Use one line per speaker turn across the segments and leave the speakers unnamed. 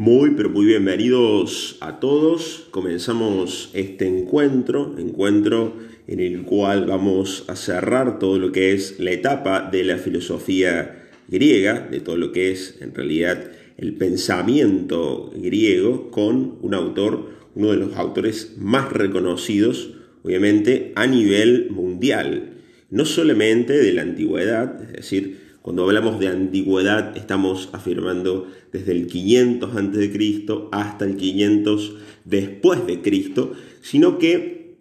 Muy, pero muy bienvenidos a todos. Comenzamos este encuentro, encuentro en el cual vamos a cerrar todo lo que es la etapa de la filosofía griega, de todo lo que es en realidad el pensamiento griego, con un autor, uno de los autores más reconocidos, obviamente, a nivel mundial. No solamente de la antigüedad, es decir, cuando hablamos de antigüedad estamos afirmando desde el 500 a.C. hasta el 500 después de Cristo, sino que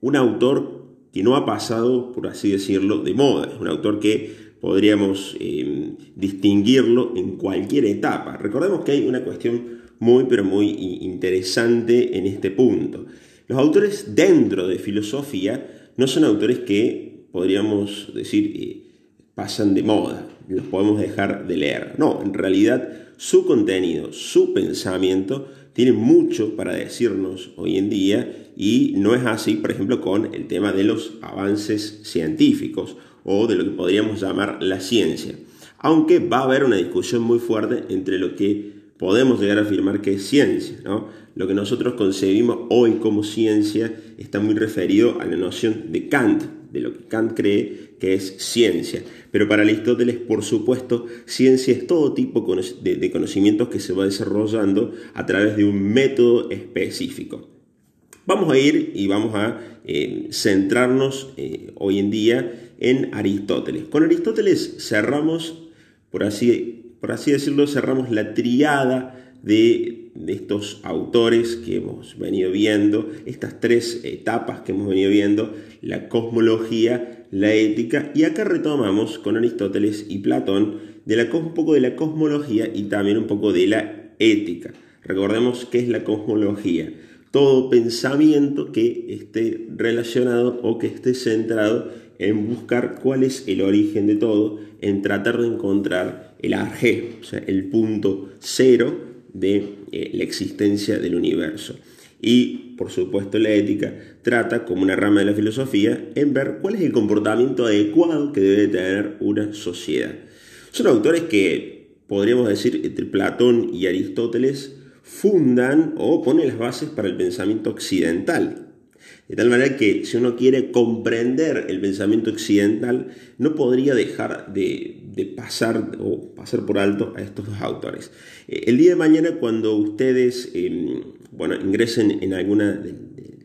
un autor que no ha pasado, por así decirlo, de moda, es un autor que podríamos eh, distinguirlo en cualquier etapa. Recordemos que hay una cuestión muy, pero muy interesante en este punto. Los autores dentro de filosofía no son autores que podríamos decir eh, pasan de moda, los podemos dejar de leer. No, en realidad su contenido, su pensamiento tiene mucho para decirnos hoy en día y no es así, por ejemplo, con el tema de los avances científicos o de lo que podríamos llamar la ciencia. Aunque va a haber una discusión muy fuerte entre lo que podemos llegar a afirmar que es ciencia. ¿no? Lo que nosotros concebimos hoy como ciencia está muy referido a la noción de Kant, de lo que Kant cree que es ciencia. Pero para Aristóteles, por supuesto, ciencia es todo tipo de conocimientos que se va desarrollando a través de un método específico. Vamos a ir y vamos a eh, centrarnos eh, hoy en día en Aristóteles. Con Aristóteles cerramos, por así, por así decirlo, cerramos la triada de, estos autores que hemos venido viendo, estas tres etapas que hemos venido viendo, la cosmología, la ética, y acá retomamos con Aristóteles y Platón de la, un poco de la cosmología y también un poco de la ética. Recordemos qué es la cosmología. Todo pensamiento que esté relacionado o que esté centrado en buscar cuál es el origen de todo, en tratar de encontrar el arjé, o sea, el punto cero de eh, la existencia del universo. Y, por supuesto, la ética trata, como una rama de la filosofía, en ver cuál es el comportamiento adecuado que debe tener una sociedad. Son autores que, podríamos decir, entre Platón y Aristóteles, fundan o ponen las bases para el pensamiento occidental. De tal manera que si uno quiere comprender el pensamiento occidental, no podría dejar de, pasar o pasar por alto a estos dos autores. Eh, el día de mañana, cuando ustedes em, bueno, ingresen en alguna de,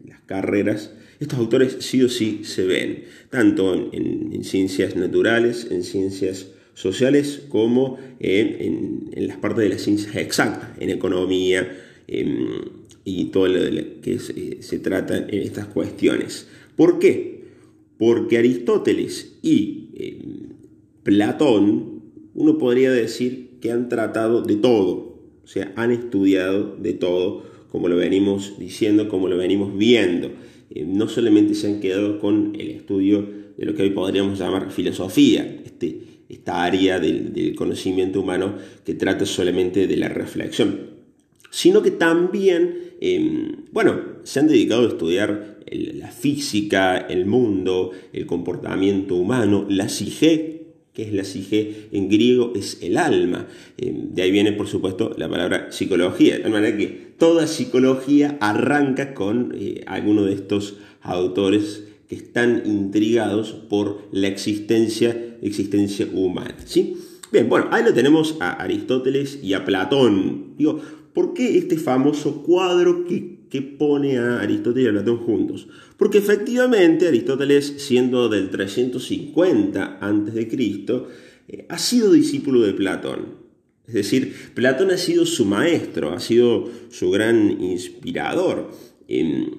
las carreras, estos autores sí o sí se ven, tanto en, ciencias naturales, en ciencias sociales, como en, las partes de las ciencias exactas, en economía, en y todo lo que eh, se, trata en estas cuestiones. ¿Por qué? Porque Aristóteles y eh, Platón, uno podría decir que han tratado de todo, o sea, han estudiado de todo, como lo venimos diciendo, como lo venimos viendo. Eh, no solamente se han quedado con el estudio de lo que hoy podríamos llamar filosofía, este, esta área del, conocimiento humano que trata solamente de la reflexión, sino que también Em, bueno, se han dedicado a estudiar la física, el mundo, el comportamiento humano, la psique, que es la psique en griego, es el alma. Em, de ahí viene, por supuesto, la palabra psicología. De manera que toda psicología arranca con eh, alguno de estos autores que están intrigados por la existencia, existencia humana. ¿sí? Bien, bueno, ahí lo tenemos a Aristóteles y a Platón. Digo, ¿Por qué este famoso cuadro que, pone a Aristóteles y a Platón juntos? Porque efectivamente Aristóteles, siendo del 350 a.C., eh, ha sido discípulo de Platón. Es decir, Platón ha sido su maestro, ha sido su gran inspirador. Em,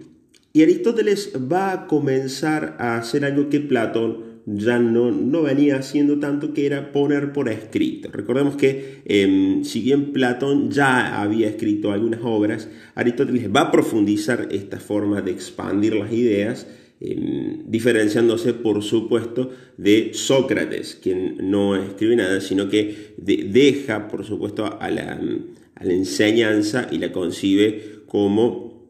y Aristóteles va a comenzar a hacer algo que Platón ya no, no venía haciendo tanto, que era poner por escrito. Recordemos que em, si bien Platón ya había escrito algunas obras, Aristóteles va a profundizar esta forma de expandir las ideas, em, diferenciándose por supuesto de Sócrates, quien no escribe nada, sino que deja por supuesto a la, enseñanza y la concibe como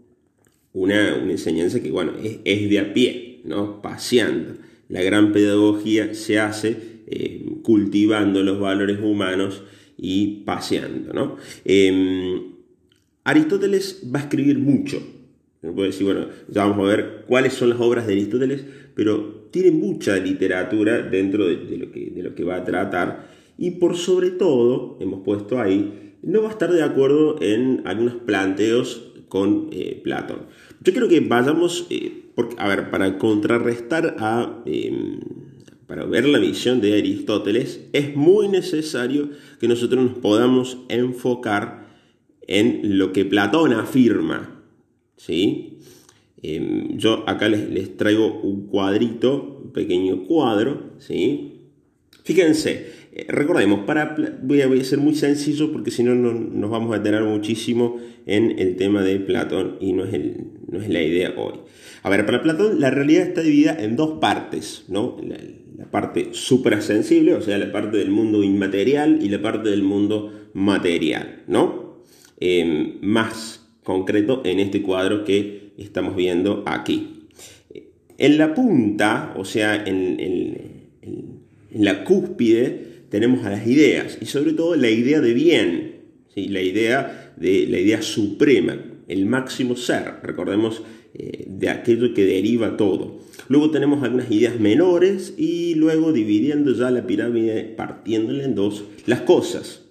una, enseñanza que bueno, es, es de a pie, ¿no? paseando la gran pedagogía se hace eh, cultivando los valores humanos y paseando. Em, Aristóteles va a escribir mucho. decir, bueno, ya vamos a ver cuáles son las obras de Aristóteles, pero tiene mucha literatura dentro de, lo, que, de lo que va a tratar. Y por sobre todo, hemos puesto ahí, no va a estar de acuerdo en algunos planteos con eh, Platón. Yo creo que vayamos, eh, a ver, para contrarrestar a, em, para ver la visión de Aristóteles, es muy necesario que nosotros nos podamos enfocar en lo que Platón afirma. ¿sí? Em, yo acá les, traigo un cuadrito, un pequeño cuadro. ¿sí? Fíjense, recordemos, para, voy, a, ser muy sencillo porque si no, nos vamos a tener muchísimo en el tema de Platón y no es, no es la idea hoy. A ver, para Platón la realidad está dividida en dos partes, ¿no? La, parte suprasensible, o sea, la parte del mundo inmaterial y la parte del mundo material, ¿no? Em, más concreto en este cuadro que estamos viendo aquí. En la punta, o sea, en, en la cúspide, tenemos a las ideas y sobre todo la idea de bien, ¿sí? la, idea de, la idea suprema, el máximo ser, recordemos eh, de aquello que deriva todo. Luego tenemos algunas ideas menores y luego dividiendo ya la pirámide, partiéndola en dos, las cosas,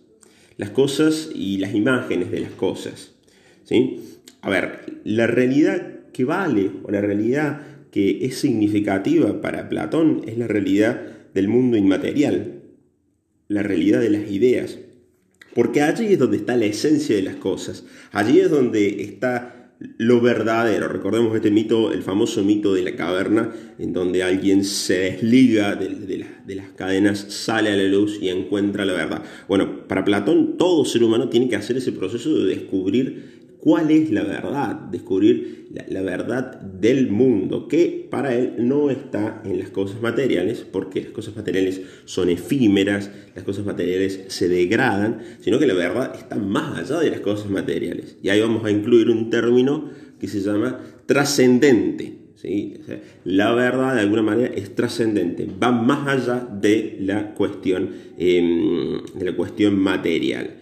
las cosas y las imágenes de las cosas. ¿sí? A ver, la realidad que vale o la realidad que es significativa para Platón es la realidad del mundo inmaterial, la realidad de las ideas. Porque allí es donde está la esencia de las cosas. Allí es donde está lo verdadero. Recordemos este mito, el famoso mito de la caverna, en donde alguien se desliga de, de, las cadenas, sale a la luz y encuentra la verdad. Bueno, para Platón todo ser humano tiene que hacer ese proceso de descubrir cuál es la verdad, descubrir la, verdad del mundo, que para él no está en las cosas materiales, porque las cosas materiales son efímeras, las cosas materiales se degradan, sino que la verdad está más allá de las cosas materiales. Y ahí vamos a incluir un término que se llama trascendente. ¿sí? la verdad de alguna manera es trascendente, va más allá de la cuestión, em, de la cuestión material.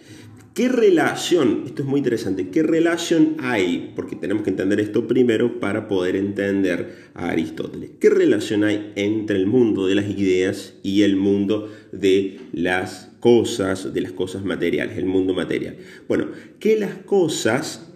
¿Qué relación, esto es muy interesante, qué relación hay, porque tenemos que entender esto primero para poder entender a Aristóteles, qué relación hay entre el mundo de las ideas y el mundo de las cosas, de las cosas materiales, el mundo material? Bueno, que las cosas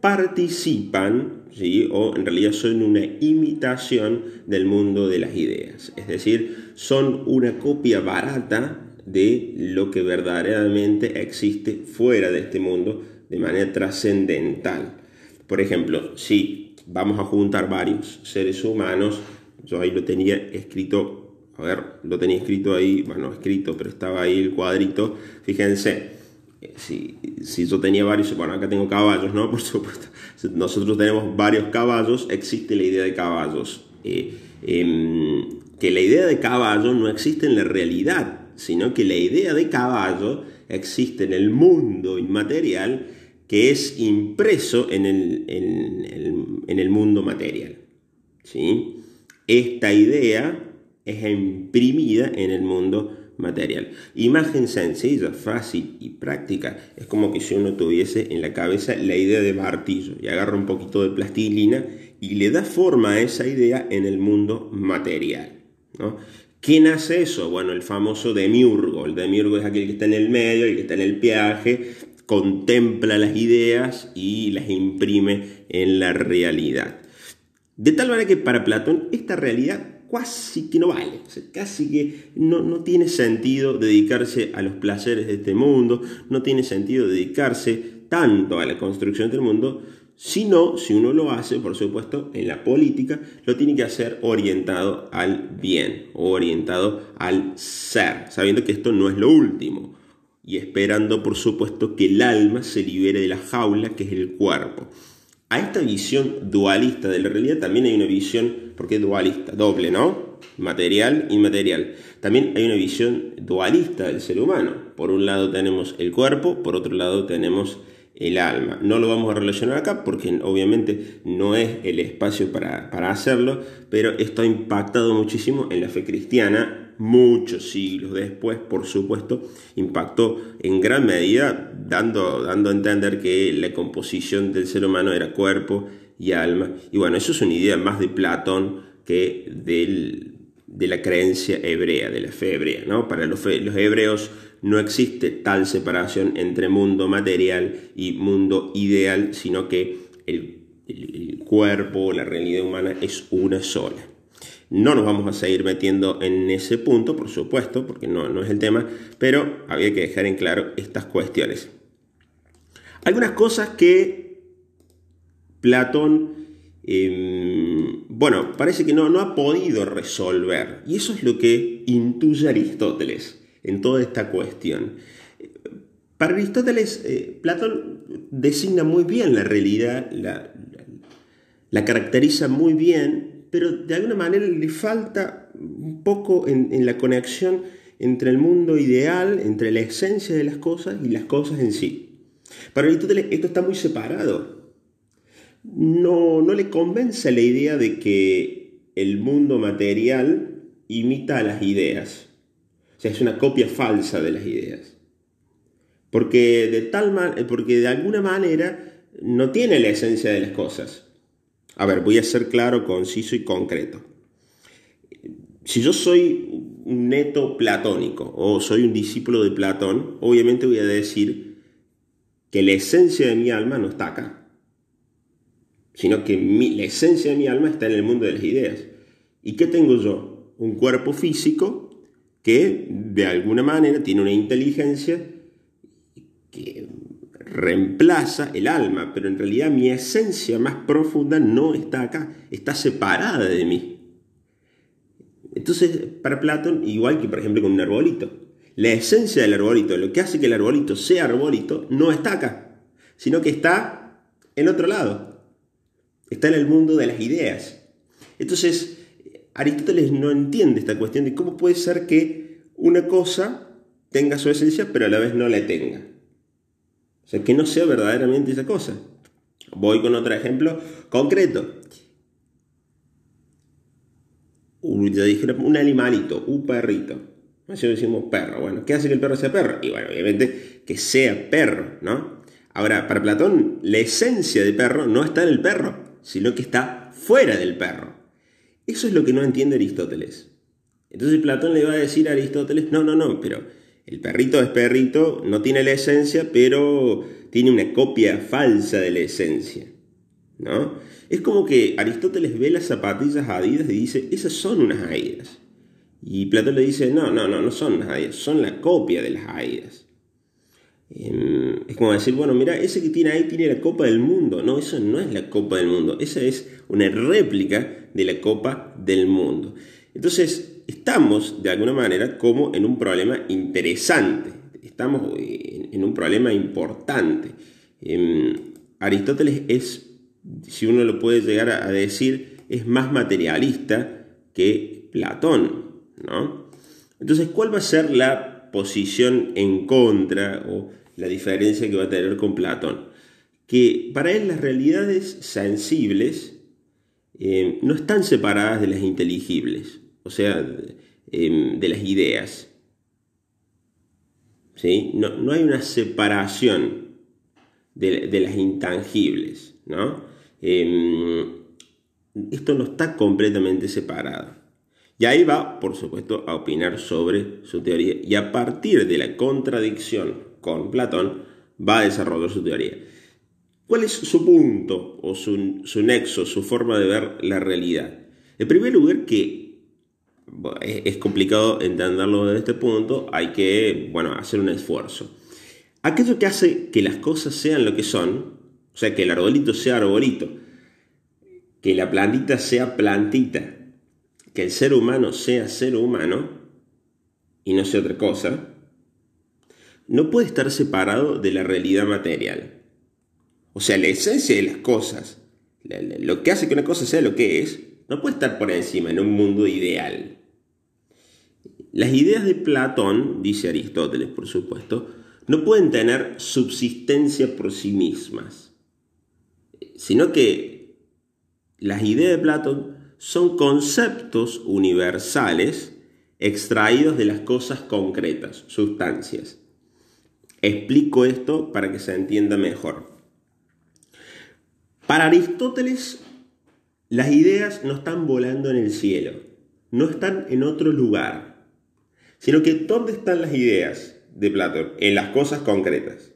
participan, ¿sí? o en realidad son una imitación del mundo de las ideas, es decir, son una copia barata de lo que verdaderamente existe fuera de este mundo de manera trascendental. Por ejemplo, si vamos a juntar varios seres humanos, yo ahí lo tenía escrito, a ver, lo tenía escrito ahí, bueno, escrito, pero estaba ahí el cuadrito, fíjense, eh, si, si yo tenía varios, bueno, acá tengo caballos, ¿no? Por supuesto, nosotros tenemos varios caballos, existe la idea de caballos. Eh, em, que la idea de caballo no existe en la realidad, sino que la idea de caballo existe en el mundo inmaterial que es impreso en el, en, el mundo material. ¿sí? Esta idea es imprimida en el mundo material. Imagen sencilla, fácil y práctica. Es como que si uno tuviese en la cabeza la idea de martillo y agarra un poquito de plastilina y le da forma a esa idea en el mundo material. ¿no? ¿Quién hace eso? Bueno, el famoso demiurgo. El demiurgo es aquel que está en el medio, el que está en el viaje, contempla las ideas y las imprime en la realidad. De tal manera que para Platón esta realidad casi que no vale, casi que no, no tiene sentido dedicarse a los placeres de este mundo, no tiene sentido dedicarse tanto a la construcción del mundo, si no, si uno lo hace, por supuesto, en la política, lo tiene que hacer orientado al bien, orientado al ser, sabiendo que esto no es lo último y esperando, por supuesto, que el alma se libere de la jaula que es el cuerpo. A esta visión dualista de la realidad también hay una visión, porque es dualista, doble, ¿no? Material, inmaterial. También hay una visión dualista del ser humano. Por un lado tenemos el cuerpo, por otro lado tenemos el alma. No lo vamos a relacionar acá porque obviamente no es el espacio para, hacerlo, pero esto ha impactado muchísimo en la fe cristiana, muchos siglos después, por supuesto, impactó en gran medida dando, dando a entender que la composición del ser humano era cuerpo y alma. Y bueno, eso es una idea más de Platón que de la creencia hebrea, de la fe hebrea. ¿no? Para los, los hebreos no existe tal separación entre mundo material y mundo ideal, sino que el, cuerpo, la realidad humana es una sola. No nos vamos a seguir metiendo en ese punto, por supuesto, porque no, es el tema, pero había que dejar en claro estas cuestiones. Algunas cosas que Platón, em, bueno, parece que no ha podido resolver, y eso es lo que intuye Aristóteles en toda esta cuestión. Para Aristóteles, eh, Platón designa muy bien la realidad, la, caracteriza muy bien pero de alguna manera le falta un poco en, la conexión entre el mundo ideal, entre la esencia de las cosas y las cosas en sí. Para Aristóteles esto está muy separado. No, no le convence la idea de que el mundo material imita a las ideas. Es una copia falsa de las ideas. Porque de, tal porque de alguna manera no tiene la esencia de las cosas. A ver, voy a ser claro, conciso y concreto. Si yo soy un neto platónico o soy un discípulo de Platón, obviamente voy a decir que la esencia de mi alma no está acá, sino que la esencia de mi alma está en el mundo de las ideas. ¿Y qué tengo yo? Un cuerpo físico que de alguna manera tiene una inteligencia que reemplaza el alma, pero en realidad mi esencia más profunda no está acá, está separada de mí. Entonces, para Platón, igual que por ejemplo con un arbolito, la esencia del arbolito, lo que hace que el arbolito sea arbolito, no está acá, sino que está en otro lado, está en el mundo de las ideas. Entonces, Aristóteles no entiende esta cuestión de cómo puede ser que una cosa tenga su esencia, pero a la vez no la tenga. O sea, que no sea verdaderamente esa cosa. Voy con otro ejemplo concreto. Ya dije, un animalito, un perrito. Así decimos perro. Bueno, ¿qué hace que el perro sea perro? Y bueno, obviamente que sea perro, ¿no? Ahora, para Platón, la esencia de perro no está en el perro, sino que está fuera del perro. Eso es lo que no entiende Aristóteles. Entonces Platón le va a decir a Aristóteles, no, no, no, pero el perrito es perrito, no tiene la esencia, pero tiene una copia falsa de la esencia. ¿no? Es como que Aristóteles ve las zapatillas Adidas y dice, esas son unas Adidas. Y Platón le dice, no, no, no, no son unas Adidas, son la copia de las Adidas. Em, es como decir, bueno, mira, ese que tiene ahí tiene la Copa del Mundo. No, eso no es la Copa del Mundo, esa es una réplica de la Copa del Mundo. Entonces, estamos de alguna manera como en un problema interesante, estamos en un problema importante. Em, Aristóteles es, si uno lo puede llegar a decir, es más materialista que Platón, ¿no? Entonces, ¿cuál va a ser la posición en contra o la diferencia que va a tener con Platón? Que para él las realidades sensibles em, no están separadas de las inteligibles o sea, em, de las ideas. ¿Sí? No, hay una separación de, las intangibles. ¿no? Em, esto no está completamente separado. Y ahí va, por supuesto, a opinar sobre su teoría. Y a partir de la contradicción con Platón, va a desarrollar su teoría. ¿Cuál es su punto o su, su nexo, su forma de ver la realidad? En primer lugar, que es complicado entenderlo desde este punto, hay que, bueno, hacer un esfuerzo. Aquello que hace que las cosas sean lo que son, o sea, que el arbolito sea arbolito, que la plantita sea plantita, que el ser humano sea ser humano y no sea otra cosa, no puede estar separado de la realidad material. O sea, la esencia de las cosas, lo que hace que una cosa sea lo que es, no puede estar por encima en un mundo ideal. Las ideas de Platón, dice Aristóteles por supuesto, no pueden tener subsistencia por sí mismas, sino que las ideas de Platón son conceptos universales extraídos de las cosas concretas, sustancias. Explico esto para que se entienda mejor. Para Aristóteles, las ideas no están volando en el cielo, no están en otro lugar, sino que ¿dónde están las ideas de Platón? En las cosas concretas.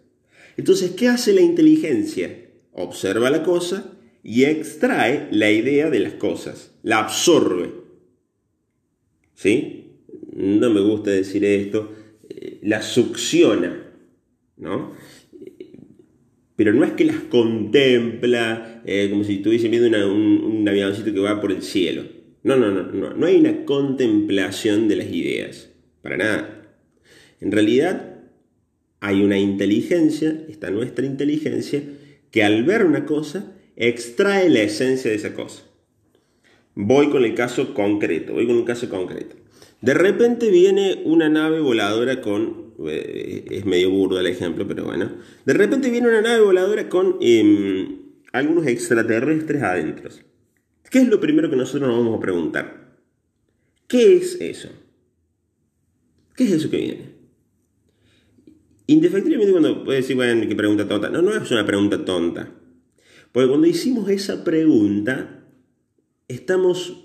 Entonces, ¿qué hace la inteligencia? Observa la cosa y extrae la idea de las cosas, la absorbe. ¿Sí? No me gusta decir esto, eh, la succiona, ¿no? Pero no es que las contempla eh, como si estuviese viendo un, un avioncito que va por el cielo. No, no, no, no, no hay una contemplación de las ideas, para nada. En realidad hay una inteligencia, está nuestra inteligencia, que al ver una cosa extrae la esencia de esa cosa. Voy con el caso concreto, voy con un caso concreto. De repente viene una nave voladora con, es medio burdo el ejemplo, pero bueno, de repente viene una nave voladora con em, algunos extraterrestres adentro. ¿Qué es lo primero que nosotros nos vamos a preguntar? ¿Qué es eso? ¿Qué es eso que viene? Indefectiblemente cuando puede decir, bueno, qué pregunta tonta. No, no es una pregunta tonta. Porque cuando hicimos esa pregunta, estamos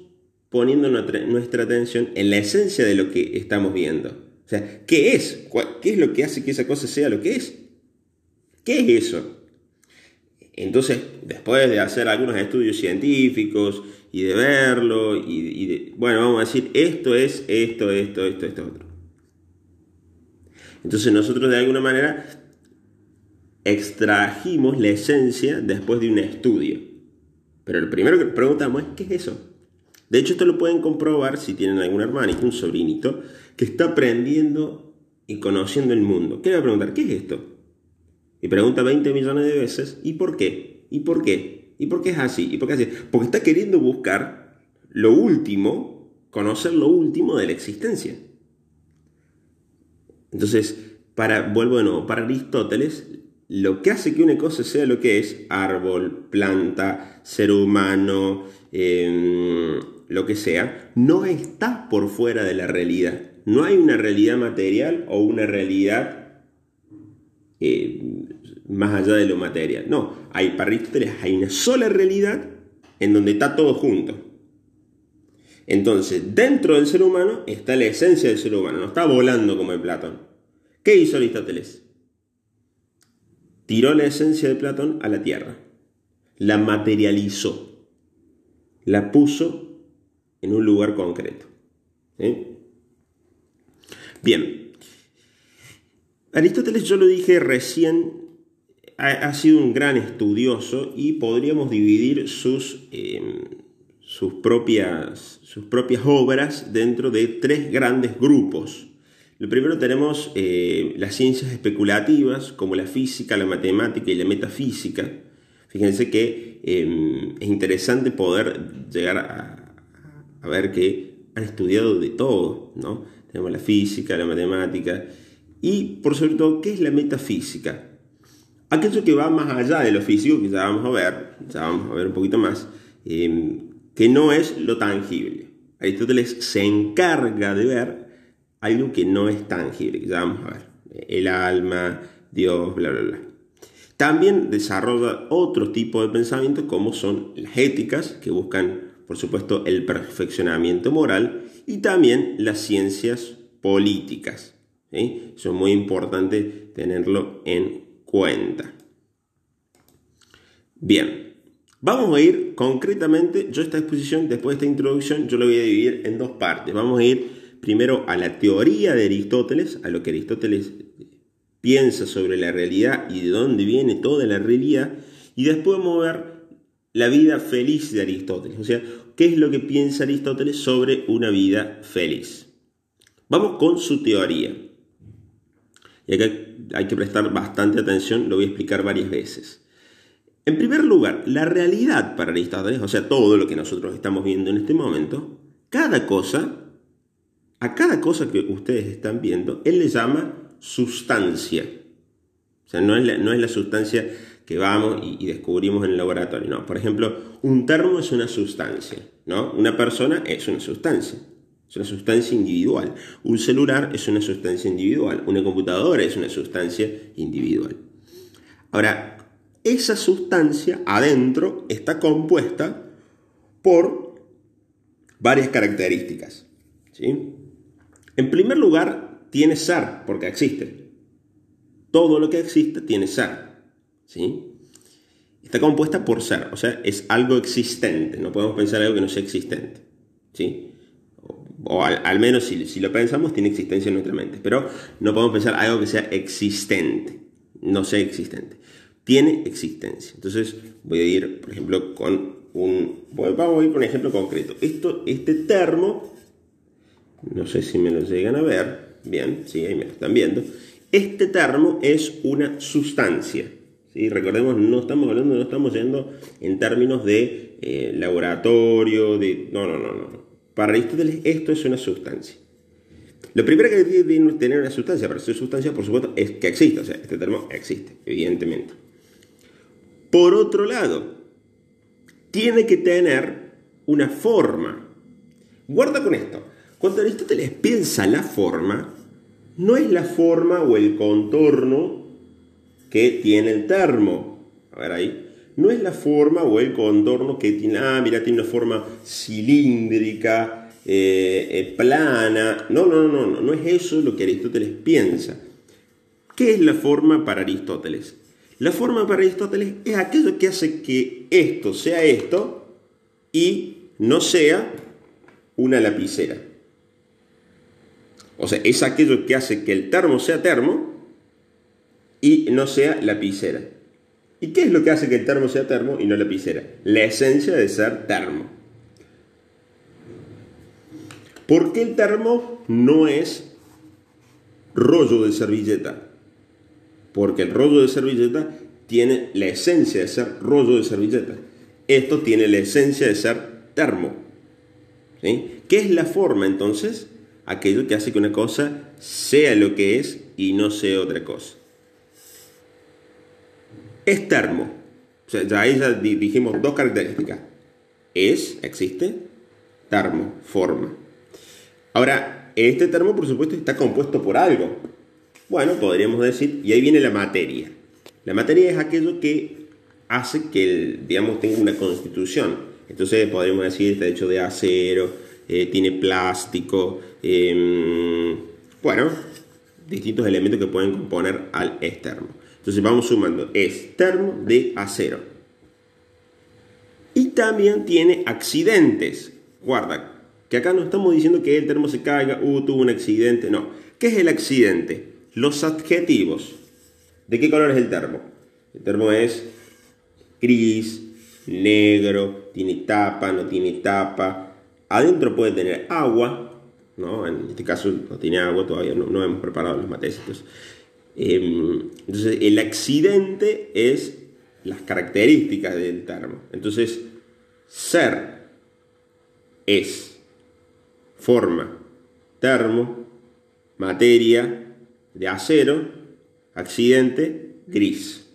poniendo nuestra atención en la esencia de lo que estamos viendo. O sea, ¿qué es? ¿Qué es lo que hace que esa cosa sea lo que es? ¿Qué es eso? Entonces, después de hacer algunos estudios científicos y de verlo, y, bueno, vamos a decir, esto es esto, esto, esto, esto, otro. Entonces nosotros de alguna manera extrajimos la esencia después de un estudio. Pero lo primero que preguntamos es, ¿qué es eso? De hecho, esto lo pueden comprobar si tienen algún hermanito, un sobrinito, que está aprendiendo y conociendo el mundo. ¿Qué le va a preguntar? ¿Qué es esto? Y pregunta 20 millones de veces, ¿y por qué? ¿Y por qué? ¿Y por qué es así? ¿Y por qué es así? Porque está queriendo buscar lo último, conocer lo último de la existencia. Entonces, para, vuelvo de nuevo, para Aristóteles, lo que hace que una cosa sea lo que es árbol, planta, ser humano, em, lo que sea, no está por fuera de la realidad. No hay una realidad material o una realidad eh, más allá de lo material. No, hay, para Aristóteles hay una sola realidad en donde está todo junto. Entonces, dentro del ser humano está la esencia del ser humano, no está volando como el Platón. ¿Qué hizo Aristóteles? tiró la esencia de Platón a la tierra, la materializó, la puso en un lugar concreto. Bien, Aristóteles, yo lo dije recién, ha, sido un gran estudioso y podríamos dividir sus, em, sus, propias, sus propias obras dentro de tres grandes grupos. Lo primero tenemos eh, las ciencias especulativas, como la física, la matemática y la metafísica. Fíjense que em, es interesante poder llegar a, ver que han estudiado de todo, ¿no? Tenemos la física, la matemática y, por sobre todo, ¿qué es la metafísica? Aquello que va más allá de lo físico, que ya vamos a ver, ya vamos a ver un poquito más, em, que no es lo tangible. Aristóteles se encarga de ver algo que no es tangible, que ya vamos a ver, el alma, Dios, bla, bla, bla. También desarrolla otro tipo de pensamientos como son las éticas, que buscan, por supuesto, el perfeccionamiento moral, y también las ciencias políticas. Eso es muy importante tenerlo en cuenta. Bien, vamos a ir concretamente, yo esta exposición, después de esta introducción, yo lo voy a dividir en dos partes. Vamos a ir primero a la teoría de Aristóteles, a lo que Aristóteles piensa sobre la realidad y de dónde viene toda la realidad, y después vamos a ver la vida feliz de Aristóteles, qué es lo que piensa Aristóteles sobre una vida feliz. Vamos con su teoría. Y acá hay que prestar bastante atención, lo voy a explicar varias veces. En primer lugar, la realidad para Aristóteles, o sea, todo lo que nosotros estamos viendo en este momento, cada cosa a cada cosa que ustedes están viendo, él le llama sustancia. O sea, no es la, no es la sustancia que vamos y, descubrimos en el laboratorio. No, por ejemplo, un termo es una sustancia, ¿no? Una persona es una sustancia. Es una sustancia individual. Un celular es una sustancia individual. Una computadora es una sustancia individual. Ahora, esa sustancia adentro está compuesta por varias características. ¿sí? En primer lugar, tiene ser, porque existe. Todo lo que existe tiene ser. ¿Sí? Está compuesta por ser, o sea, es algo existente. No podemos pensar algo que no sea existente. ¿sí? O, al, menos si, lo pensamos, tiene existencia en nuestra mente. Pero no podemos pensar algo que sea existente. No sea existente. Tiene existencia. Entonces voy a ir, por ejemplo, con un... Vamos a ir con un ejemplo concreto. Esto, este termo, no sé si me lo llegan a ver. Bien, sí, ahí me lo están viendo. Este termo es una sustancia. ¿Sí? Recordemos, no estamos hablando, no estamos yendo en términos de eh, laboratorio, de... No, no, no, no. Para Aristóteles esto es una sustancia. Lo primero que tiene tener una sustancia, para ser sustancia, por supuesto, es que existe. O sea, este termo existe, evidentemente. Por otro lado, tiene que tener una forma. Guarda con esto. Cuando Aristóteles piensa la forma, no es la forma o el contorno que tiene el termo. A ver ahí. No es la forma o el contorno que tiene, ah, mira, tiene una forma cilíndrica, eh, eh, plana. No, no, no, no, no es eso lo que Aristóteles piensa. ¿Qué es la forma para Aristóteles? La forma para Aristóteles es aquello que hace que esto sea esto y no sea una lapicera. O sea, es aquello que hace que el termo sea termo y no sea lapicera. ¿Y qué es lo que hace que el termo sea termo y no lapicera? La esencia de ser termo. ¿Por qué el termo no es rollo de servilleta? porque el rollo de servilleta tiene la esencia de ser rollo de servilleta. Esto tiene la esencia de ser termo. ¿Qué es la forma entonces? Aquello que hace que una cosa sea lo que es y no sea otra cosa. Es termo. Ya ahí ya dijimos dos características. Es, existe, termo, forma. Ahora, este termo por supuesto está compuesto por algo. Bueno, podríamos decir, y ahí viene la materia. La materia es aquello que hace que, el, digamos, tenga una constitución. Entonces podríamos decir, está hecho de acero, eh, tiene plástico, em, bueno, distintos elementos que pueden componer al estermo. Entonces vamos sumando, es termo de acero. Y también tiene accidentes. Guarda, que acá no estamos diciendo que el termo se caiga, uh, tuvo un accidente, no. ¿Qué es el accidente? Los adjetivos. ¿De qué color es el termo? El termo es gris, negro, tiene tapa, no tiene tapa. Adentro puede tener agua, ¿no? En este caso no tiene agua, todavía no, hemos preparado los matecitos. Em, entonces, el accidente es las características del termo. Entonces, ser es forma, termo, materia, de acero, accidente, gris.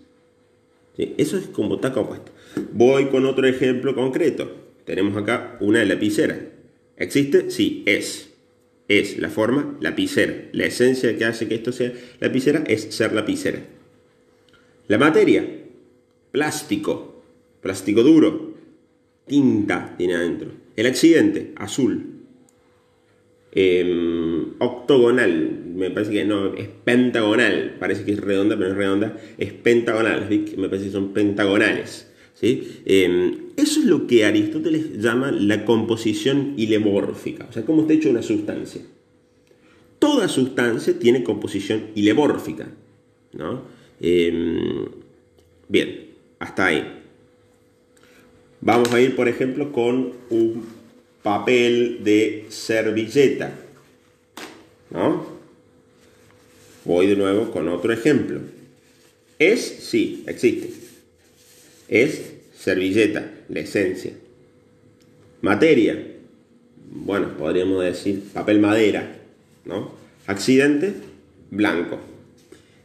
Eso es como está compuesto. Voy con otro ejemplo concreto. Tenemos acá una lapicera. ¿Existe? Sí, es. Es la forma lapicera. La esencia que hace que esto sea lapicera es ser lapicera. La materia, plástico, plástico duro, tinta tiene adentro. El accidente, azul. Em, octogonal, me parece que no, es pentagonal, parece que es redonda, pero no es redonda, es pentagonal, me parece que son pentagonales. ¿Sí? Em, eso es lo que Aristóteles llama la composición ilemórfica, o sea, cómo está hecho una sustancia. Toda sustancia tiene composición ilemórfica. ¿no? Em, bien, hasta ahí. Vamos a ir, por ejemplo, con un papel de servilleta. ¿No? Voy de nuevo con otro ejemplo. Es, sí, existe. Es servilleta, la esencia. Materia, bueno, podríamos decir papel madera, ¿no? Accidente, blanco.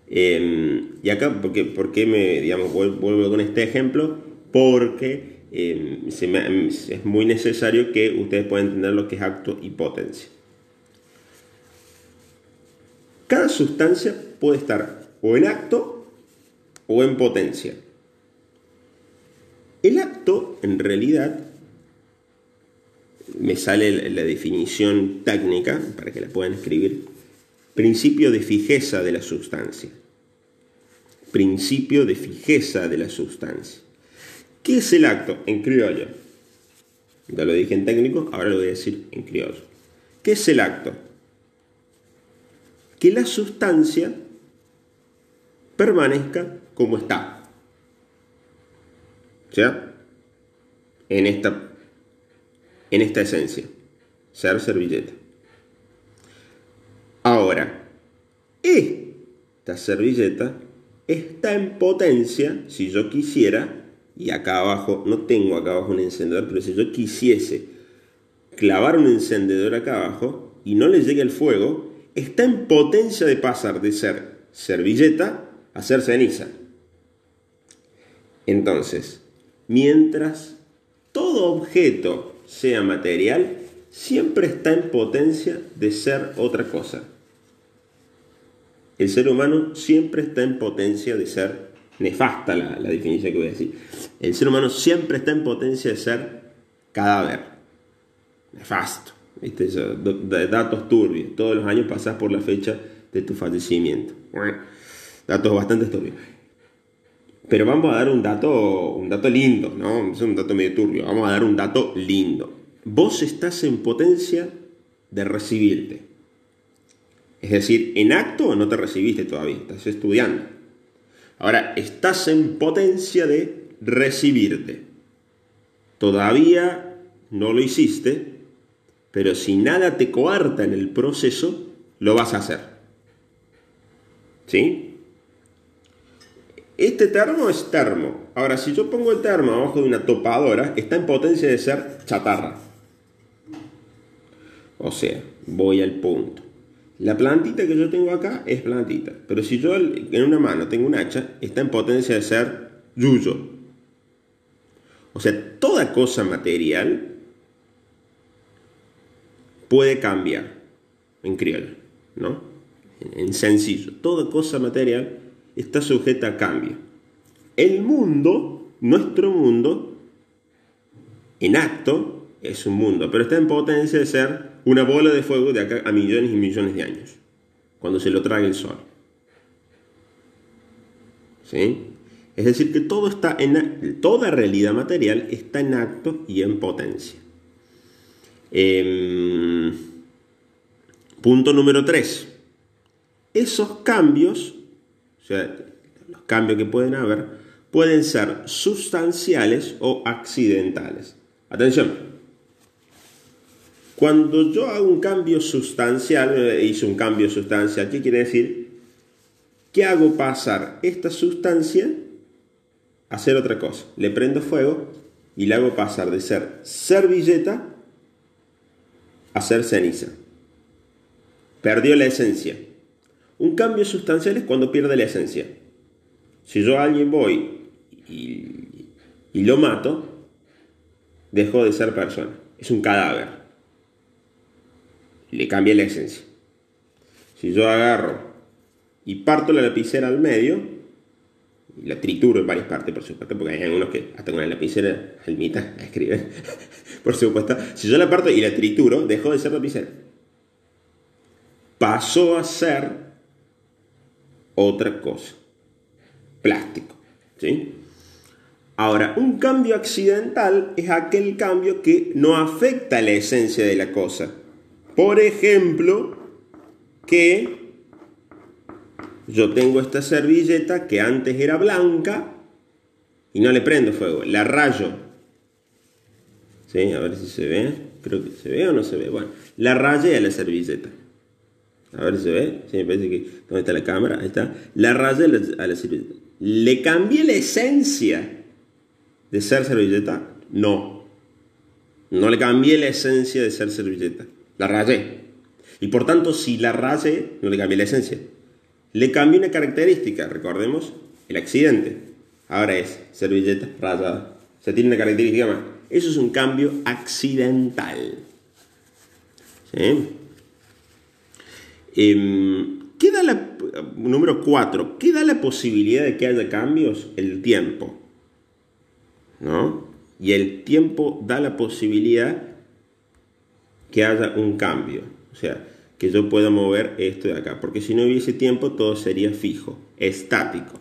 Em, y acá, ¿por qué, por qué me, digamos, vuelvo con este ejemplo? Porque Em, es muy necesario que ustedes puedan entender lo que es acto y potencia. Cada sustancia puede estar o en acto o en potencia. Acto, en realidad, me sale la definición técnica, para que la puedan escribir, principio de fijeza de la sustancia. Principio de fijeza de la sustancia. ¿Qué es el acto en criollo? Ya lo dije en técnico, ahora lo voy a decir en criollo. ¿Qué es el acto? Que la sustancia permanezca como está. ¿Ya? En esta, en esta esencia. Ser servilleta. Ahora, esta servilleta está en potencia, si yo quisiera, y acá abajo, no tengo acá abajo un encendedor, pero si yo quisiese clavar un encendedor acá abajo y no le llegue el fuego, está en potencia de pasar de ser servilleta a ser ceniza. Entonces, mientras todo objeto sea material, siempre está en potencia de ser otra cosa. El ser humano siempre está en potencia de ser nefasta la, definición que voy a decir. El ser humano siempre está en potencia de ser cadáver. Nefasto. ¿Viste? datos turbios. Todos los años pasas por la fecha de tu fallecimiento. Datos bastante turbios. Pero vamos a dar un dato, un dato lindo, ¿no? Es un dato medio turbio. Vamos a dar un dato lindo. Vos estás en potencia de recibirte. Es decir, en acto no te recibiste todavía, estás estudiando. Ahora, estás en potencia de recibirte. Todavía no lo hiciste, pero si nada te coarta en el proceso, lo vas a hacer. ¿Sí? Este termo es termo. Ahora, si yo pongo el termo abajo de una topadora, está en potencia de ser chatarra. O sea, voy al punto. La plantita que yo tengo acá es plantita, pero si yo en una mano tengo un hacha, está en potencia de ser yuyo. O sea, toda cosa material puede cambiar en criollo, ¿no? En sencillo, toda cosa material está sujeta a cambio. El mundo, nuestro mundo, en acto, es un mundo, pero está en potencia de ser una bola de fuego de acá a millones y millones de años, cuando se lo trague el sol. ¿Sí? Es decir, que todo está en, toda realidad material está en acto y en potencia. Em, punto número 3. Esos cambios, los cambios que pueden haber, pueden ser sustanciales o accidentales. Atención, cuando yo hago un cambio sustancial, eh, hice un cambio sustancial, ¿qué quiere decir? Que hago pasar esta sustancia a hacer otra cosa. Le prendo fuego y le hago pasar de ser servilleta a ser ceniza. Perdió la esencia. Un cambio sustancial es cuando pierde la esencia. Si yo a alguien voy y, lo mato, dejó de ser persona. Es un cadáver le cambia la esencia. Si yo agarro y parto la lapicera al medio, y la trituro en varias partes, por supuesto, porque hay algunos que hasta con la lapicera al mitad escriben, por supuesto. Si yo la parto y la trituro, dejó de ser lapicera. Pasó a ser otra cosa. Plástico. ¿Sí? Ahora, un cambio accidental es aquel cambio que no afecta la esencia de la cosa por ejemplo, que yo tengo esta servilleta que antes era blanca y no le prendo fuego, la rayo. ¿Sí? A ver si se ve. Creo que se ve o no se ve. Bueno, la rayé a la servilleta. A ver si se ve. Sí, me parece que. ¿Dónde está la cámara? Ahí está. La rayé a la servilleta. ¿Le cambié la esencia de ser servilleta? No. No le cambié la esencia de ser servilleta. La rayé. Y por tanto, si la rayé, no le cambié la esencia. Le cambié una característica, recordemos, el accidente. Ahora es servilleta rayada. O sea, tiene una característica más. Eso es un cambio accidental. ¿Sí? Em, ¿Qué ¿Qué da la, número 4, ¿qué da la posibilidad de que haya cambios? El tiempo. ¿No? Y el tiempo da la posibilidad que haya un cambio. O sea, que yo pueda mover esto de acá. Porque si no hubiese tiempo, todo sería fijo, estático.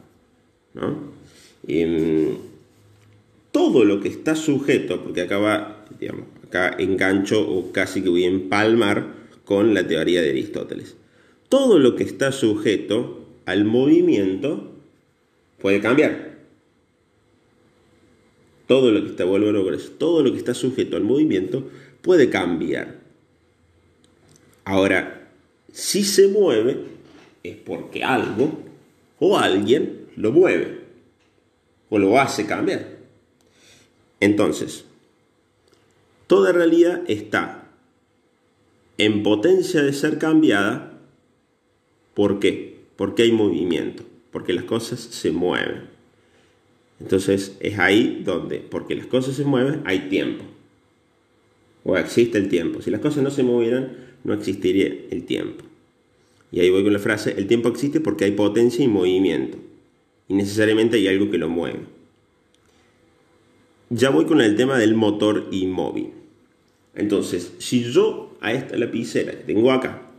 ¿no? Mm, todo lo que está sujeto, porque acá va, digamos, acá engancho o casi que voy a empalmar con la teoría de Aristóteles. Todo lo que está sujeto al movimiento puede cambiar. Todo lo que está, vuelvo a todo lo que está sujeto al movimiento puede cambiar. Ahora, si se mueve, es porque algo o alguien lo mueve o lo hace cambiar. Entonces, toda realidad está en potencia de ser cambiada. ¿Por qué? Porque hay movimiento, porque las cosas se mueven. Entonces es ahí donde, porque las cosas se mueven, hay tiempo. O existe el tiempo. Si las cosas no se movieran, no existiría el tiempo. Y ahí voy con la frase, el tiempo existe porque hay potencia y movimiento. Y necesariamente hay algo que lo mueve. Ya voy con el tema del motor inmóvil. Entonces, si yo a esta lapicera que tengo acá,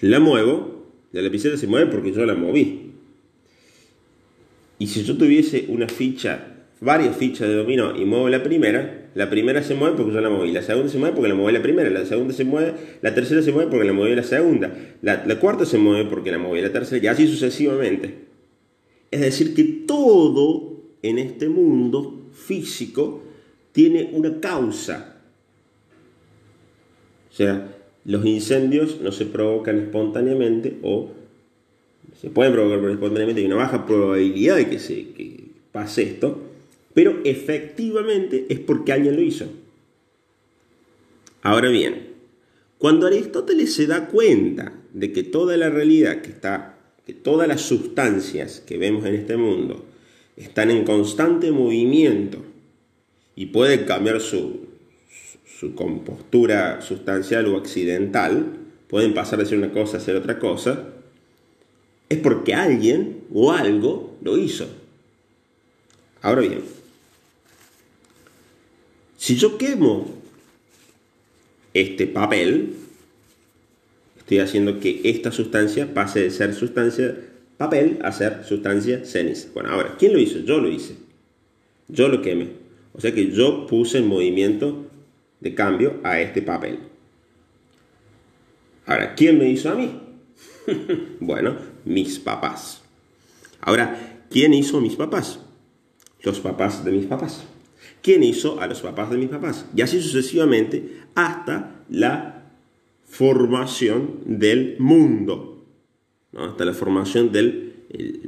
la muevo, la lapicera se mueve porque yo la moví. Y si yo tuviese una ficha, varias fichas de dominó y muevo la primera, la primera se mueve porque yo la moví, la segunda se mueve porque la moví la primera, la segunda se mueve, la tercera se mueve porque la moví la segunda, la, cuarta se mueve porque la moví la tercera, y así sucesivamente. Es decir, que todo en este mundo físico tiene una causa. O sea, los incendios no se provocan espontáneamente o se pueden provocar espontáneamente, hay una baja probabilidad de que, se, que pase esto, pero efectivamente es porque alguien lo hizo. Ahora bien, cuando Aristóteles se da cuenta de que toda la realidad que está, que todas las sustancias que vemos en este mundo están en constante movimiento y pueden cambiar su, su compostura sustancial o accidental, pueden pasar de ser una cosa a ser otra cosa, es porque alguien o algo lo hizo. Ahora bien, si yo quemo este papel, estoy haciendo que esta sustancia pase de ser sustancia papel a ser sustancia ceniza. Bueno, ahora, ¿quién lo hizo? Yo lo hice. Yo lo quemé. O sea que yo puse en movimiento de cambio a este papel. Ahora, ¿quién me hizo a mí? bueno, mis papás. Ahora, ¿quién hizo a mis papás? Los papás de mis papás. ¿Quién hizo a los papás de mis papás. Y así sucesivamente hasta la formación del mundo, hasta la formación del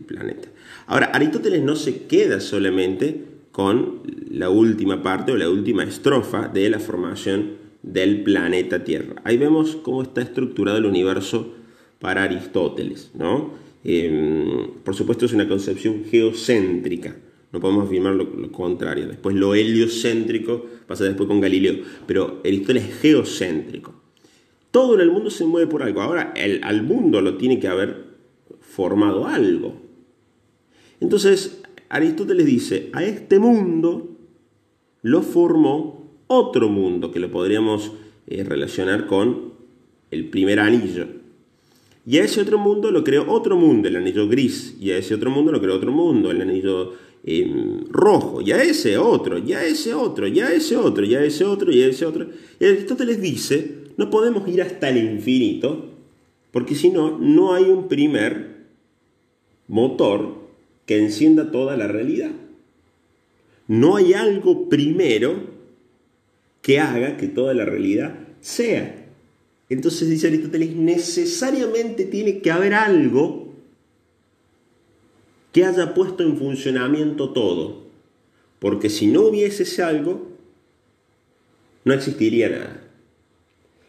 planeta. Ahora, Aristóteles no se queda solamente con la última parte o la última estrofa de la formación del planeta Tierra. Ahí vemos cómo está estructurado el universo para Aristóteles. ¿no? Em, por supuesto es una concepción geocéntrica no podemos afirmar lo, contrario. Después lo heliocéntrico pasa después con Galileo. Pero Aristóteles es geocéntrico. Todo en el mundo se mueve por algo. Ahora, el, al mundo lo tiene que haber formado algo. Entonces, Aristóteles dice, a este mundo lo formó otro mundo, que lo podríamos eh, relacionar con el primer anillo. Y a ese otro mundo lo creó otro mundo, el anillo gris. Y a ese otro mundo lo creó otro mundo, el anillo rojo, ya ese otro, ya ese otro, ya ese otro, ya ese otro, ya ese otro. Y Aristóteles dice, no podemos ir hasta el infinito, porque si no, no hay un primer motor que encienda toda la realidad. No hay algo primero que haga que toda la realidad sea. Entonces dice Aristóteles, necesariamente tiene que haber algo que haya puesto en funcionamiento todo. Porque si no hubiese ese algo, no existiría nada.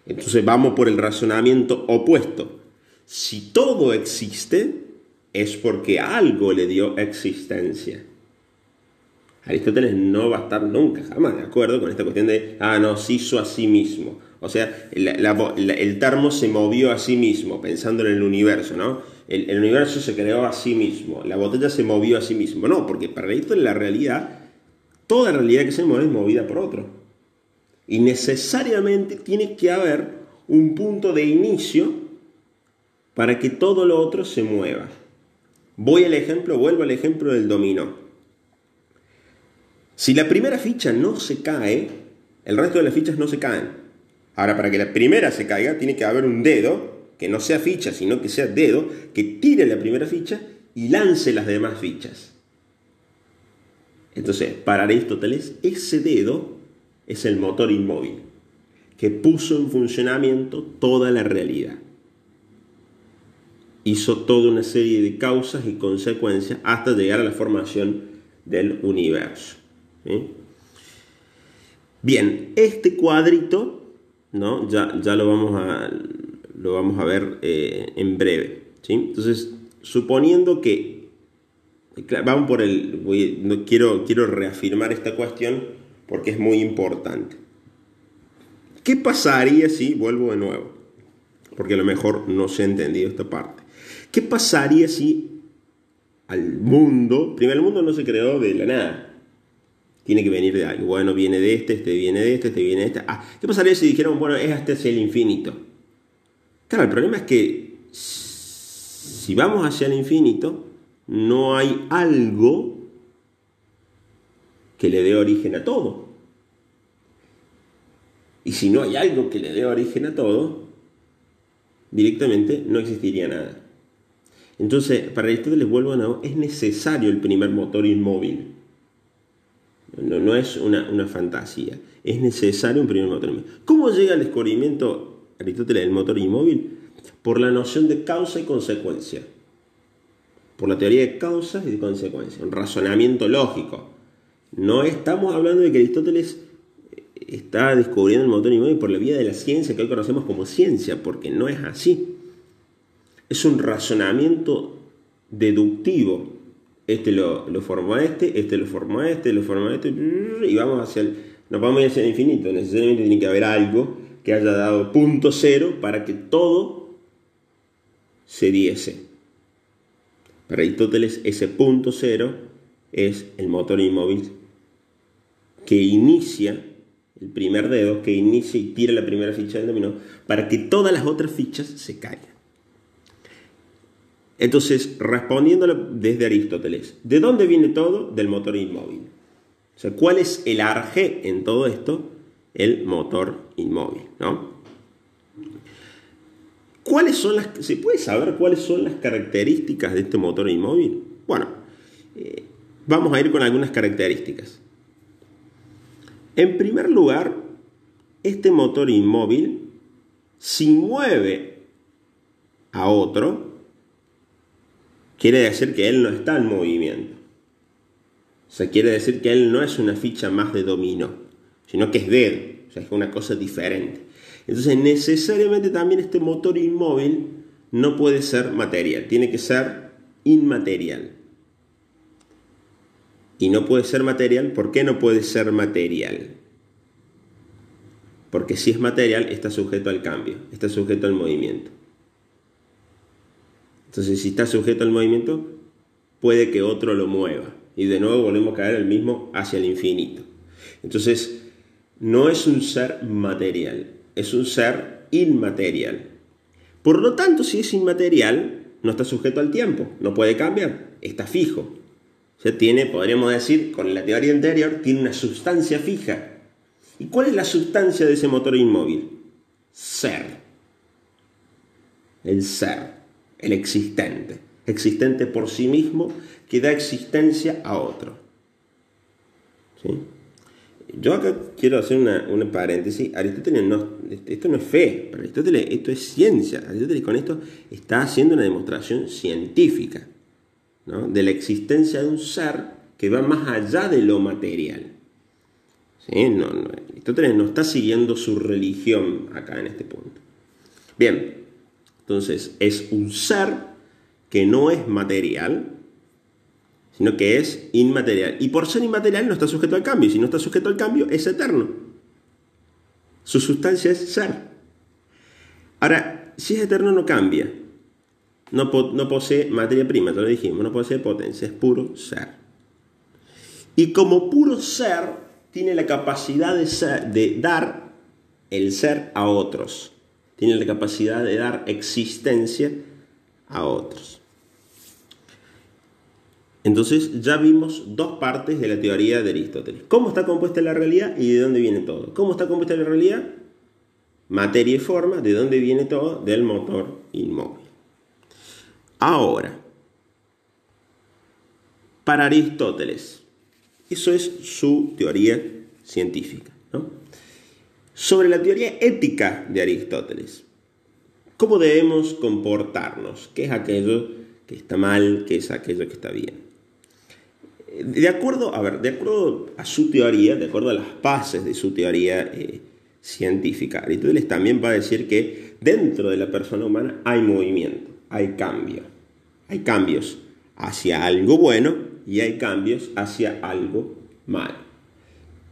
Entonces vamos por el razonamiento opuesto. Si todo existe, es porque algo le dio existencia. Aristóteles no va a estar nunca, jamás de acuerdo con esta cuestión de, ah, no, se hizo a sí mismo. O sea, el termo se movió a sí mismo, pensando en el universo, ¿no? El, universo se creó a sí mismo, la botella se movió a sí mismo. No, porque para en la realidad, toda realidad que se mueve es movida por otro. Y necesariamente tiene que haber un punto de inicio para que todo lo otro se mueva. Voy al ejemplo, vuelvo al ejemplo del dominó. Si la primera ficha no se cae, el resto de las fichas no se caen. Ahora, para que la primera se caiga, tiene que haber un dedo, que no sea ficha, sino que sea dedo, que tire la primera ficha y lance las demás fichas. Entonces, para Aristóteles, ese dedo es el motor inmóvil, que puso en funcionamiento toda la realidad. Hizo toda una serie de causas y consecuencias hasta llegar a la formación del universo. Bien, este cuadrito, ¿no? ya, ya lo, vamos a, lo vamos a ver eh, en breve. Entonces, suponiendo que, vamos por el, no, quiero, quiero reafirmar esta cuestión porque es muy importante. ¿Qué pasaría si, vuelvo de nuevo, porque a lo mejor no se ha entendido esta parte, ¿qué pasaría si al mundo, primero el mundo no se creó de la nada, tiene que venir de algo. Bueno, viene de este, este viene de este, este viene de este. Ah, ¿qué pasaría si dijeron, bueno, es hasta hacia el infinito? Claro, el problema es que si vamos hacia el infinito, no hay algo que le dé origen a todo. Y si no hay algo que le dé origen a todo, directamente no existiría nada. Entonces, para les vuelvo a nuevo, es necesario el primer motor inmóvil. No, es una, fantasía. Es necesario un primer motor inmóvil. ¿Cómo llega al descubrimiento Aristóteles del motor inmóvil? Por la noción de causa y consecuencia. Por la teoría de causas y de consecuencias. Un razonamiento lógico. No estamos hablando de que Aristóteles está descubriendo el motor inmóvil por la vía de la ciencia que hoy conocemos como ciencia, porque no es así. Es un razonamiento deductivo este lo, lo formó a este, este lo formó a este, lo formó a este, y vamos hacia el, nos vamos hacia el infinito. Necesariamente tiene que haber algo que haya dado punto cero para que todo se diese. Para Aristóteles ese punto cero es el motor inmóvil que inicia el primer dedo, que inicia y tira la primera ficha del dominó, para que todas las otras fichas se caigan. Entonces, respondiéndolo desde Aristóteles, ¿de dónde viene todo? Del motor inmóvil. O sea, ¿cuál es el arge en todo esto? El motor inmóvil, ¿no? ¿Cuáles son las, ¿Se puede saber cuáles son las características de este motor inmóvil? Bueno, eh, vamos a ir con algunas características. En primer lugar, este motor inmóvil, si mueve a otro, quiere decir que él no está en movimiento. O sea, quiere decir que él no es una ficha más de dominó, sino que es dedo, o sea, es una cosa diferente. Entonces, necesariamente también este motor inmóvil no puede ser material, tiene que ser inmaterial. Y no puede ser material, ¿por qué no puede ser material? Porque si es material, está sujeto al cambio, está sujeto al movimiento. Entonces, si está sujeto al movimiento, puede que otro lo mueva. Y de nuevo volvemos a caer el mismo hacia el infinito. Entonces, no es un ser material, es un ser inmaterial. Por lo tanto, si es inmaterial, no está sujeto al tiempo, no puede cambiar, está fijo. O sea, tiene, podríamos decir, con la teoría anterior, tiene una sustancia fija. ¿Y cuál es la sustancia de ese motor inmóvil? Ser. El ser el existente, existente por sí mismo, que da existencia a otro. Yo acá quiero hacer una, paréntesis. Aristóteles no, esto no es fe, Aristóteles esto es ciencia. Aristóteles con esto está haciendo una demostración científica de la existencia de un ser que va más allá de lo material. Aristóteles no está siguiendo su religión acá en este punto. Bien, entonces, es un ser que no es material, sino que es inmaterial. Y por ser inmaterial no está sujeto al cambio. Y si no está sujeto al cambio, es eterno. Su sustancia es ser. Ahora, si es eterno no cambia. No, posee materia prima, te lo dijimos, no posee potencia, es puro ser. Y como puro ser, tiene la capacidad de dar el ser a otros. Tiene la capacidad de dar existencia a otros. Entonces ya vimos dos partes de la teoría de Aristóteles. ¿Cómo está compuesta la realidad y de dónde viene todo? ¿Cómo está compuesta la realidad? Materia y forma, ¿de dónde viene todo? Del motor inmóvil. Ahora, para Aristóteles, eso es su teoría científica. Sobre la teoría ética de Aristóteles, ¿cómo debemos comportarnos? ¿Qué es aquello que está mal? ¿Qué es aquello que está bien? De acuerdo, a ver, de acuerdo a su teoría, de acuerdo a las bases de su teoría eh, científica, Aristóteles también va a decir que dentro de la persona humana hay movimiento, hay cambio. Hay cambios hacia algo bueno y hay cambios hacia algo malo.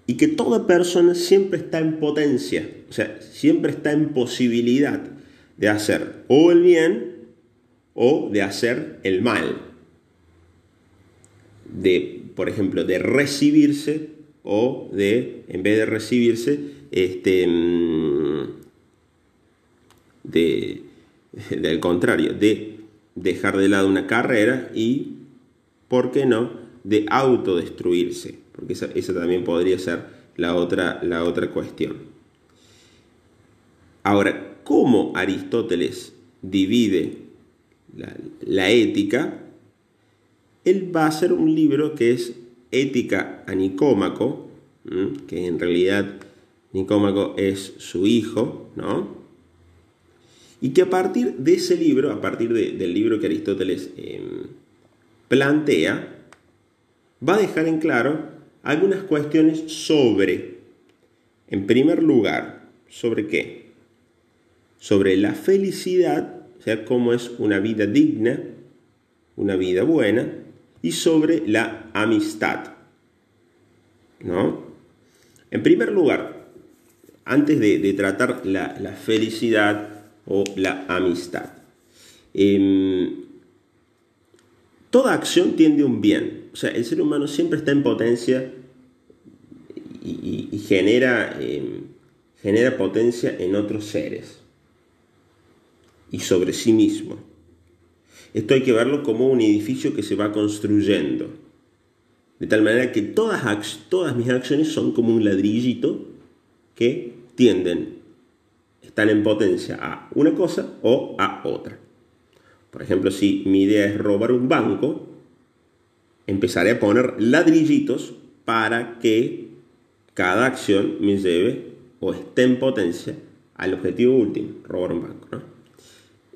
Y que toda persona siempre está en potencia, o sea, siempre está en posibilidad de hacer o el bien o de hacer el mal de, por ejemplo, de recibirse o de, en vez de recibirse, este, mm, de, del contrario, de dejar de lado una carrera y, ¿por qué no?, de autodestruirse, porque esa, también podría ser la otra, la otra cuestión. Ahora, ¿cómo Aristóteles divide la, la ética? él va a hacer un libro que es Ética a Nicómaco, que en realidad Nicómaco es su hijo, ¿no? Y que a partir de ese libro, a partir del libro que Aristóteles em, plantea, va a dejar en claro algunas cuestiones sobre, en primer lugar, ¿sobre qué? Sobre la felicidad, o sea, cómo es una vida digna, una vida buena, y sobre la amistad. ¿No? En primer lugar, antes de, tratar la, felicidad o la amistad, em, toda acción tiende a un bien. O sea, el ser humano siempre está en potencia y, genera, em, genera potencia en otros seres y sobre sí mismo. Esto hay que verlo como un edificio que se va construyendo. De tal manera que todas, todas mis acciones son como un ladrillito que tienden, están en potencia a una cosa o a otra. Por ejemplo, si mi idea es robar un banco, empezaré a poner ladrillitos para que cada acción me lleve o esté en potencia al objetivo último, robar un banco. ¿no?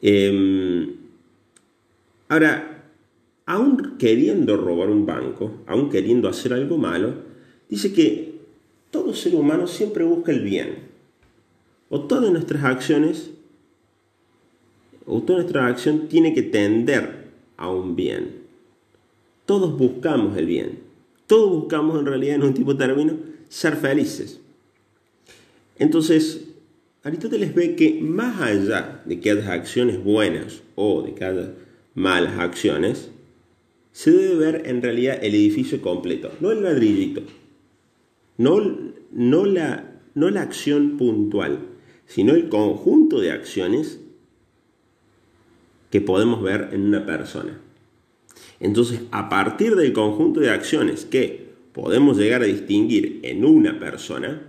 Em, Ahora, aún queriendo robar un banco, aún queriendo hacer algo malo, dice que todo ser humano siempre busca el bien. O todas nuestras acciones, o toda nuestra acción tiene que tender a un bien. Todos buscamos el bien. Todos buscamos en realidad, en un tipo de término, ser felices. Entonces, Aristóteles ve que más allá de que haya acciones buenas o de que haya malas acciones, se debe ver en realidad el edificio completo, no el ladrillito, no, la acción puntual, sino el conjunto de acciones que podemos ver en una persona. Entonces, a partir del conjunto de acciones que podemos llegar a distinguir en una persona,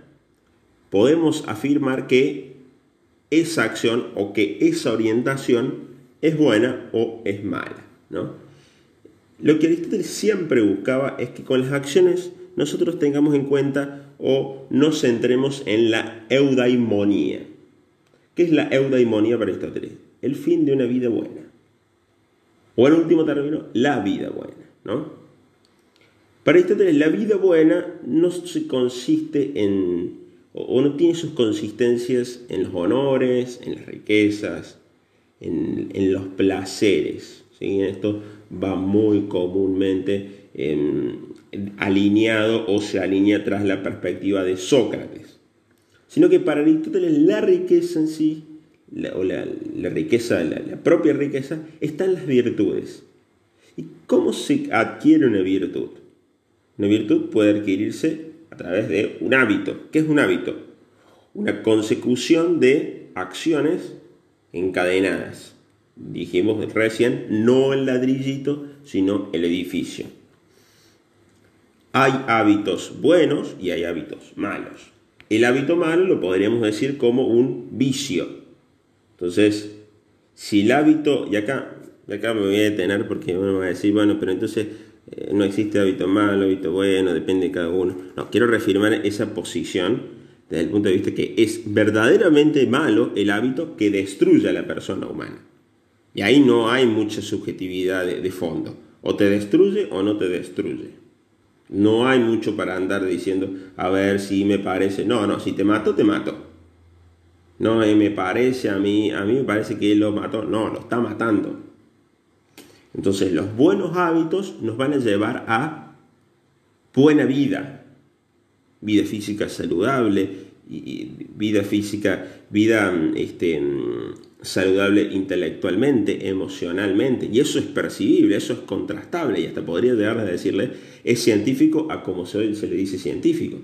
podemos afirmar que esa acción o que esa orientación es buena o es mala. ¿no? Lo que Aristóteles siempre buscaba es que con las acciones nosotros tengamos en cuenta o nos centremos en la eudaimonía. ¿Qué es la eudaimonía para Aristóteles? El fin de una vida buena. O en último término, la vida buena. ¿no? Para Aristóteles la vida buena no se consiste en, o no tiene sus consistencias en los honores, en las riquezas, en, los placeres. ¿sí? Esto va muy comúnmente alineado o se alinea tras la perspectiva de Sócrates. sino que para Aristóteles la riqueza en sí, o la, riqueza, la, la propia riqueza, está en las virtudes. ¿Y cómo se adquiere una virtud? Una virtud puede adquirirse a través de un hábito. ¿Qué es un hábito? Una consecución de acciones encadenadas. Dijimos recién, no el ladrillito, sino el edificio. Hay hábitos buenos y hay hábitos malos. El hábito malo lo podríamos decir como un vicio. Entonces, si el hábito, y acá, acá me voy a detener porque uno va a decir, bueno, pero entonces eh, no existe hábito malo, hábito bueno, depende de cada uno. No, quiero reafirmar esa posición desde el punto de vista que es verdaderamente malo el hábito que destruye a la persona humana. Y ahí no hay mucha subjetividad de, fondo. O te destruye o no te destruye. No hay mucho para andar diciendo, a ver si me parece. No, no, si te mato, te mato. No, me parece a mí, a mí me parece que él lo mató. No, lo está matando. Entonces los buenos hábitos nos van a llevar a buena vida, vida física saludable, vida física, vida este, saludable intelectualmente, emocionalmente, y eso es percibible, eso es contrastable, y hasta podría llegar a decirle, es científico a como se, se le dice científico.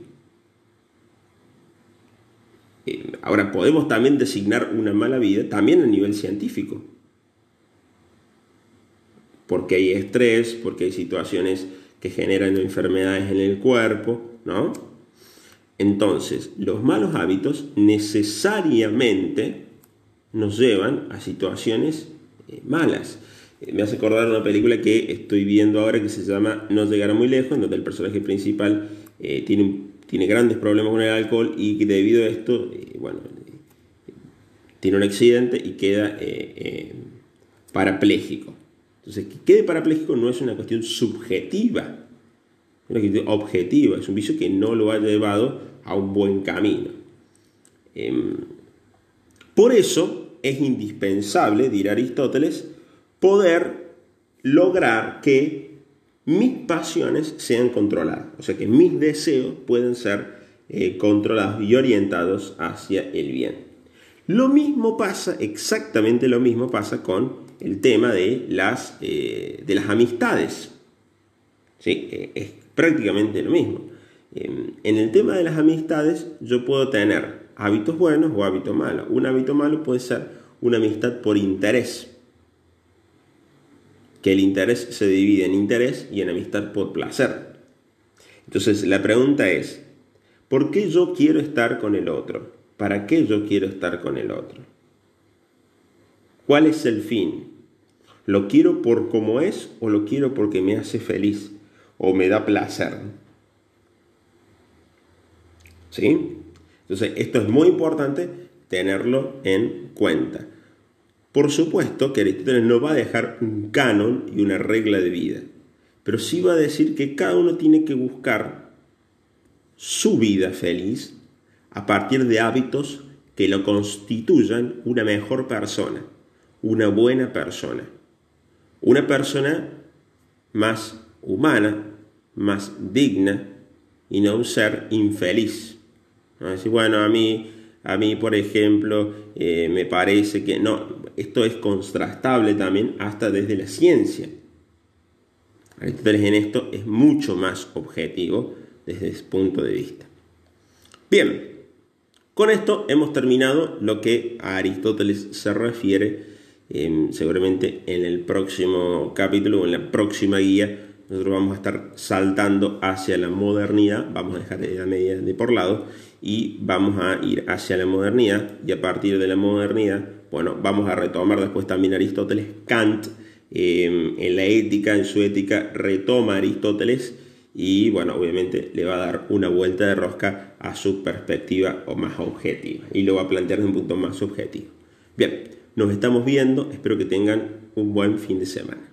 Eh, ahora, podemos también designar una mala vida también a nivel científico porque hay estrés, porque hay situaciones que generan enfermedades en el cuerpo, ¿no? Entonces, los malos hábitos necesariamente nos llevan a situaciones eh, malas. Eh, me hace acordar una película que estoy viendo ahora que se llama No llegar muy lejos, donde el personaje principal tiene, tiene, grandes problemas con el alcohol y debido a esto, bueno, tiene un accidente y queda parapléjico. Entonces, que quede parapléjico no es una cuestión subjetiva, es una cuestión objetiva, es un vicio que no lo ha llevado a un buen camino. Em, por eso es indispensable, dirá Aristóteles, poder lograr que mis pasiones sean controladas, o sea, que mis deseos pueden ser eh, controlados y orientados hacia el bien. Lo mismo pasa, exactamente lo mismo pasa con el tema de las, eh, de las amistades. ¿Sí? Es prácticamente lo mismo. Em, en el tema de las amistades yo puedo tener hábitos buenos o hábitos malos. Un hábito malo puede ser una amistad por interés. Que el interés se divide en interés y en amistad por placer. Entonces la pregunta es, ¿por qué yo quiero estar con el otro? ¿Para qué yo quiero estar con el otro? ¿Cuál es el fin? ¿Lo quiero por como es o lo quiero porque me hace feliz o me da placer? ¿Sí? Entonces, esto es muy importante tenerlo en cuenta. Por supuesto que Aristóteles no va a dejar un canon y una regla de vida, pero sí va a decir que cada uno tiene que buscar su vida feliz a partir de hábitos que lo constituyan una mejor persona, una buena persona una persona más humana, más digna y no un ser infeliz. Decir, bueno, a mí, a mí por ejemplo, eh, me parece que no, esto es contrastable también hasta desde la ciencia. Aristóteles en esto es mucho más objetivo desde ese punto de vista. Bien, con esto hemos terminado lo que a Aristóteles se refiere seguramente en el próximo capítulo o en la próxima guía nosotros vamos a estar saltando hacia la modernidad, vamos a dejar la Media de por lado y vamos a ir hacia la modernidad y a partir de la modernidad, bueno, vamos a retomar después también Aristóteles, Kant, em, en la ética, en su ética retoma Aristóteles y bueno, obviamente le va a dar una vuelta de rosca a su perspectiva o más objetiva y lo va a plantear de un punto más subjetivo. Bien, nos estamos viendo, espero que tengan un buen fin de semana.